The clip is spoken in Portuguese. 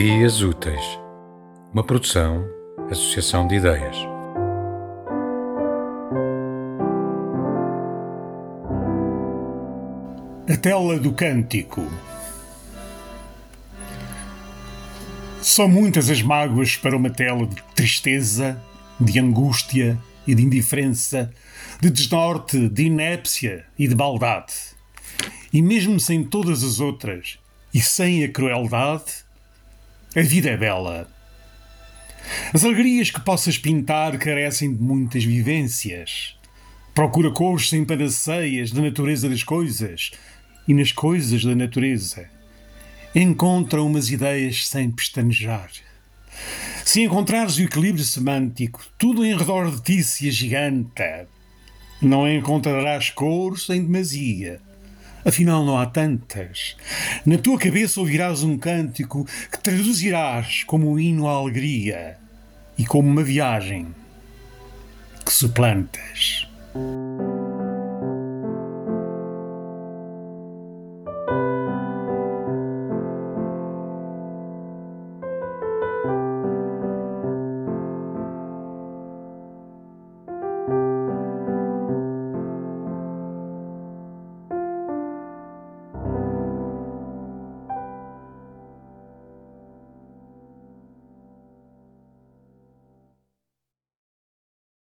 Ideias Úteis, uma produção, associação de ideias. A tela do cântico. São muitas as mágoas para uma tela de tristeza, de angústia e de indiferença, de desnorte, de inépcia e de maldade. E mesmo sem todas as outras, e sem a crueldade, a vida é bela. As alegrias que possas pintar carecem de muitas vivências. Procura cores sem panaceias da natureza das coisas e nas coisas da natureza. Encontra umas ideias sem pestanejar. Se encontrares o equilíbrio semântico, tudo em redor de ti se agiganta. Não encontrarás cores em demasia afinal não há tantas. Na tua cabeça ouvirás um cântico que traduzirás como um hino à alegria e como uma viagem que suplantas.